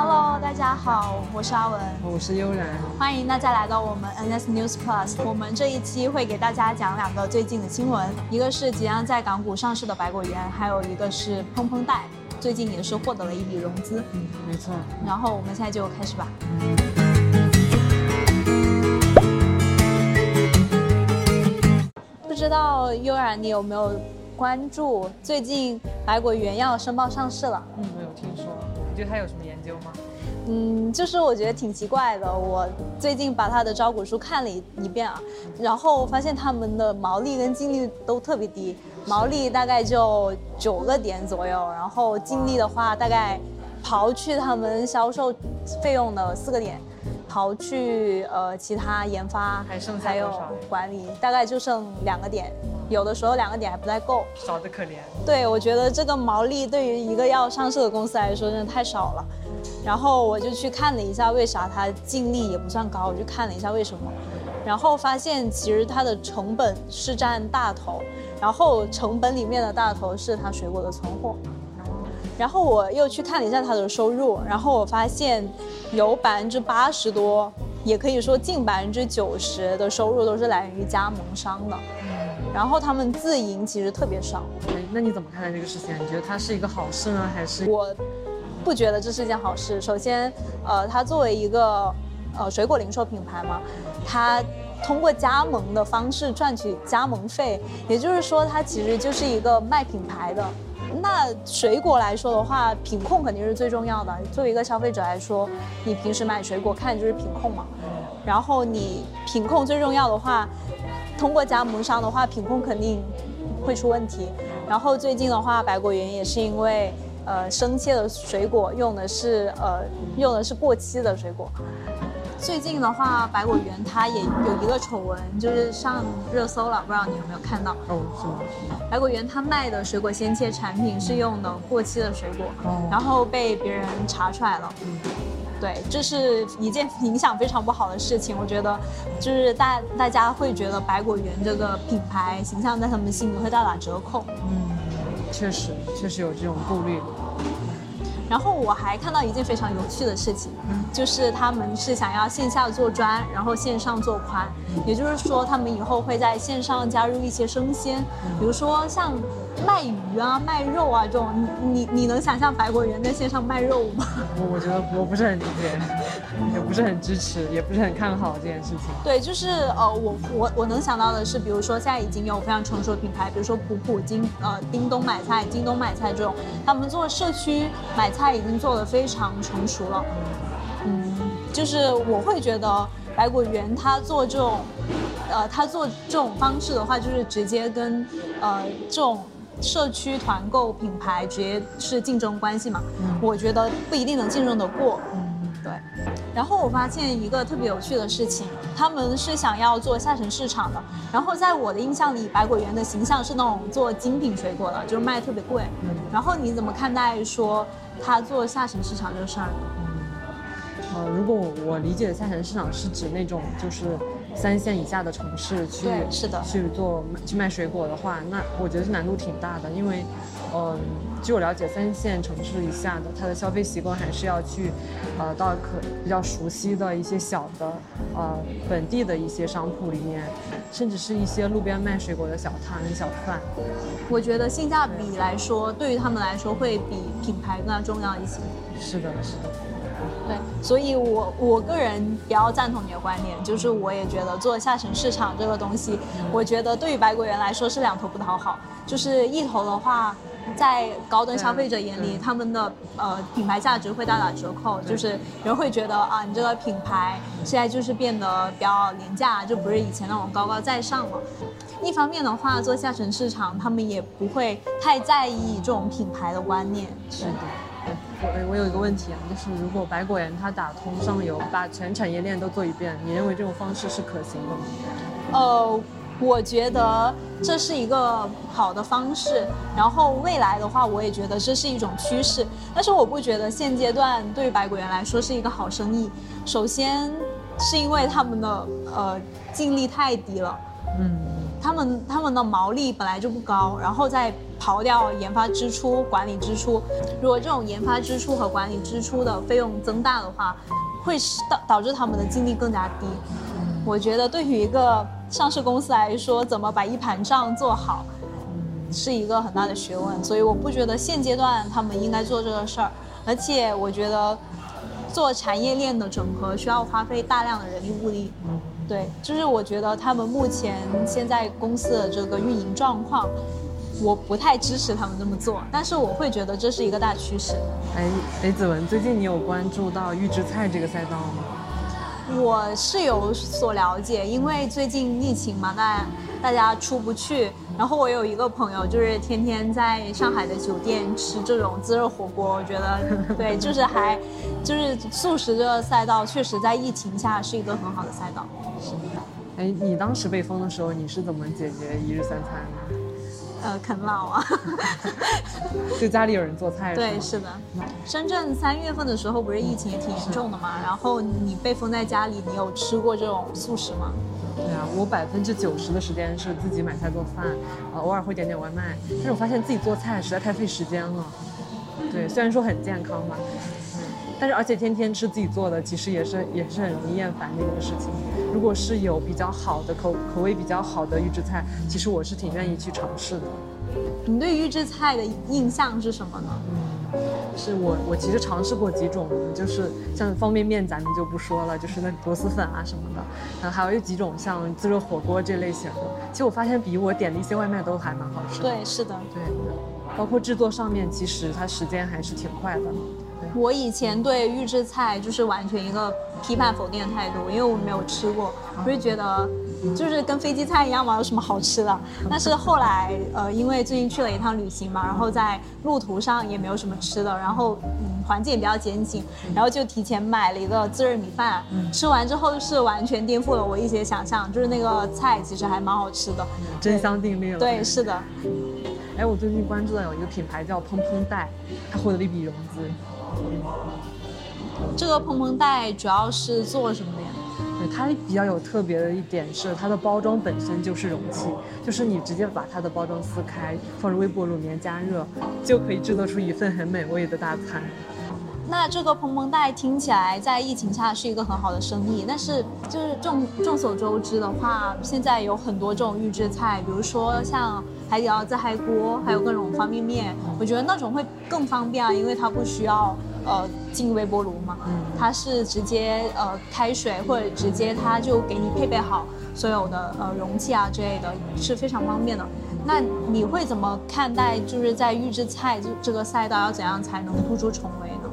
Hello，大家好，我是阿文，我是悠然，欢迎大家来到我们 NS News Plus。我们这一期会给大家讲两个最近的新闻，一个是即将在港股上市的百果园，还有一个是砰砰贷，最近也是获得了一笔融资。嗯，没错。然后我们现在就开始吧。不知道悠然你有没有关注最近百果园要申报上市了？嗯，我有听说。你觉得他有什么研究吗？嗯，就是我觉得挺奇怪的。我最近把他的招股书看了一一遍啊，然后发现他们的毛利跟净利都特别低，毛利大概就九个点左右，然后净利的话大概刨去他们销售费用的四个点，刨去呃其他研发还剩下还有管理，大概就剩两个点，有的时候两个点还不太够，少得可怜。对，我觉得这个毛利对于一个要上市的公司来说真的太少了。然后我就去看了一下，为啥它净利也不算高？我就看了一下为什么，然后发现其实它的成本是占大头，然后成本里面的大头是它水果的存货。然后我又去看了一下他的收入，然后我发现有百分之八十多，也可以说近百分之九十的收入都是来源于加盟商的。然后他们自营其实特别少。哎，那你怎么看待这个事情？你觉得它是一个好事呢，还是我？不觉得这是一件好事。首先，呃，它作为一个呃水果零售品牌嘛，它通过加盟的方式赚取加盟费，也就是说，它其实就是一个卖品牌的。那水果来说的话，品控肯定是最重要的。作为一个消费者来说，你平时买水果看就是品控嘛。然后你品控最重要的话，通过加盟商的话，品控肯定会出问题。然后最近的话，百果园也是因为。呃，生切的水果用的是呃，用的是过期的水果。最近的话，百果园它也有一个丑闻，就是上热搜了，不知道你有没有看到？哦，是吗？百果园它卖的水果鲜切产品是用的过期的水果，哦，然后被别人查出来了。嗯，对，这是一件影响非常不好的事情。我觉得，就是大大家会觉得百果园这个品牌形象在他们心里会大打折扣。嗯。确实，确实有这种顾虑。然后我还看到一件非常有趣的事情，就是他们是想要线下做专，然后线上做宽，也就是说，他们以后会在线上加入一些生鲜，比如说像。卖鱼啊，卖肉啊，这种你你你能想象百果园在线上卖肉吗？我我觉得我不是很理解，也不是很支持，也不是很看好这件事情。对，就是呃，我我我能想到的是，比如说现在已经有非常成熟的品牌，比如说普普京呃叮咚买菜、京东买菜这种，他们做社区买菜已经做得非常成熟了。嗯，就是我会觉得百果园他做这种，呃，他做这种方式的话，就是直接跟呃这种。社区团购品牌直接是竞争关系嘛？嗯，我觉得不一定能竞争得过。嗯，对。然后我发现一个特别有趣的事情，他们是想要做下沉市场的。然后在我的印象里，百果园的形象是那种做精品水果的，就是卖特别贵。嗯。然后你怎么看待说他做下沉市场这个事儿？嗯，呃，如果我理解的下沉市场是指那种就是。三线以下的城市去是的去做去卖水果的话，那我觉得是难度挺大的，因为，嗯，据我了解，三线城市以下的它的消费习惯还是要去，呃，到可比较熟悉的一些小的，呃，本地的一些商铺里面，甚至是一些路边卖水果的小摊小贩。我觉得性价比来说，对于他们来说会比品牌更加重要一些。是的，是的。对，所以我我个人比较赞同你的观点，就是我也觉得做下沉市场这个东西，我觉得对于百果园来说是两头不讨好。就是一头的话，在高端消费者眼里，他们的呃品牌价值会大打折扣，就是人会觉得啊，你这个品牌现在就是变得比较廉价，就不是以前那种高高在上了。一方面的话，做下沉市场，他们也不会太在意这种品牌的观念。是的。我我有一个问题啊，就是如果百果园它打通上游，把全产业链都做一遍，你认为这种方式是可行的吗？呃，我觉得这是一个好的方式，然后未来的话，我也觉得这是一种趋势。但是我不觉得现阶段对于百果园来说是一个好生意。首先是因为他们的呃净利太低了，嗯，他们他们的毛利本来就不高，然后再刨掉研发支出、管理支出，如果这种研发支出和管理支出的费用增大的话，会导导致他们的净利更加低。我觉得对于一个上市公司来说，怎么把一盘账做好，是一个很大的学问。所以我不觉得现阶段他们应该做这个事儿，而且我觉得做产业链的整合需要花费大量的人力物力。对，就是我觉得他们目前现在公司的这个运营状况，我不太支持他们这么做，但是我会觉得这是一个大趋势。哎，哎，子文，最近你有关注到预制菜这个赛道吗？我是有所了解，因为最近疫情嘛，大大家出不去。然后我有一个朋友，就是天天在上海的酒店吃这种自热火锅，我觉得 对，就是还就是素食这个赛道，确实在疫情下是一个很好的赛道。是的。哎，你当时被封的时候，你是怎么解决一日三餐的？呃，啃老啊，就家里有人做菜？对，是的。深圳三月份的时候不是疫情也挺严重的嘛，然后你被封在家里，你有吃过这种素食吗？对啊，我百分之九十的时间是自己买菜做饭，呃，偶尔会点点外卖。但是我发现自己做菜实在太费时间了。对，虽然说很健康吧，但是而且天天吃自己做的，其实也是也是很容易厌烦的一个事情。如果是有比较好的口口味比较好的预制菜，其实我是挺愿意去尝试的。你对预制菜的印象是什么呢？嗯，是我我其实尝试过几种，就是像方便面咱们就不说了，就是那螺蛳粉啊什么的，然后还有几种像自热火锅这类型的，其实我发现比我点的一些外卖都还蛮好吃的。对，是的，对，包括制作上面，其实它时间还是挺快的。我以前对预制菜就是完全一个批判否定的态度，因为我没有吃过，我就觉得就是跟飞机餐一样嘛，有什么好吃的？但是后来，呃，因为最近去了一趟旅行嘛，然后在路途上也没有什么吃的，然后嗯，环境也比较艰辛，然后就提前买了一个自热米饭，吃完之后是完全颠覆了我一些想象，就是那个菜其实还蛮好吃的，真香定律了。对，是的。哎，我最近关注的有一个品牌叫蓬蓬袋，它获得了一笔融资。这个蓬蓬袋主要是做什么的呀？它比较有特别的一点是，它的包装本身就是容器，就是你直接把它的包装撕开，放入微波炉里面加热，就可以制作出一份很美味的大餐。那这个蓬蓬袋听起来在疫情下是一个很好的生意，但是就是众众所周知的话，现在有很多这种预制菜，比如说像海底捞自嗨锅，还有各种方便面，我觉得那种会更方便啊，因为它不需要呃进微波炉嘛，嗯它是直接呃开水或者直接它就给你配备好所有的呃容器啊之类的，是非常方便的。那你会怎么看待就是在预制菜这这个赛道要怎样才能突出重围呢？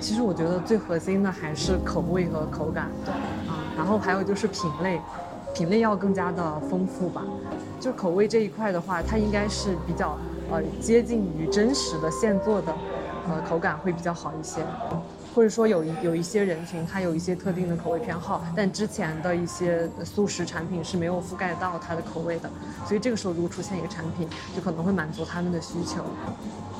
其实我觉得最核心的还是口味和口感，对，啊，然后还有就是品类，品类要更加的丰富吧。就口味这一块的话，它应该是比较呃接近于真实的现做的，呃口感会比较好一些。或者说有有一些人群，他有一些特定的口味偏好，但之前的一些速食产品是没有覆盖到它的口味的，所以这个时候如果出现一个产品，就可能会满足他们的需求。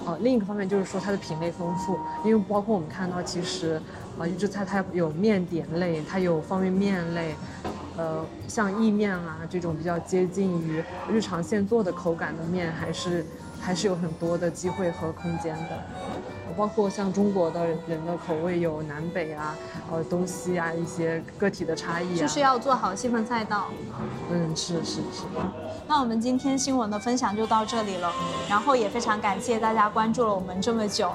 呃，另一个方面就是说它的品类丰富，因为包括我们看到，其实，呃，预制菜它有面点类，它有方便面类，呃，像意面啊这种比较接近于日常现做的口感的面，还是还是有很多的机会和空间的。包括像中国的人的口味有南北啊，呃，东西啊一些个体的差异啊，就是要做好细分赛道。嗯，是是是。那我们今天新闻的分享就到这里了，然后也非常感谢大家关注了我们这么久，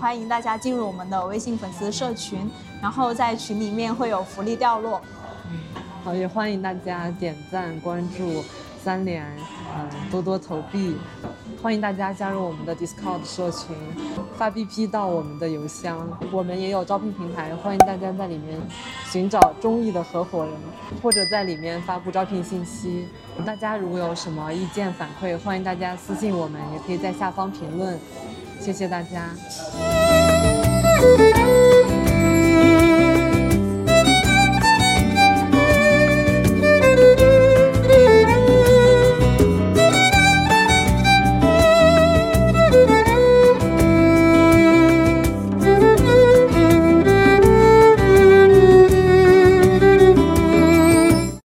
欢迎大家进入我们的微信粉丝社群，然后在群里面会有福利掉落。嗯，好，也欢迎大家点赞关注三连，嗯，多多投币，欢迎大家加入我们的 Discord 社群，发 BP 到我们的邮箱，我们也有招聘平台，欢迎大家在里面寻找中意的合伙人，或者在里面发布招聘信息。大家如果有什么意见反馈，欢迎大家私信我们，也可以在下方评论。谢谢大家。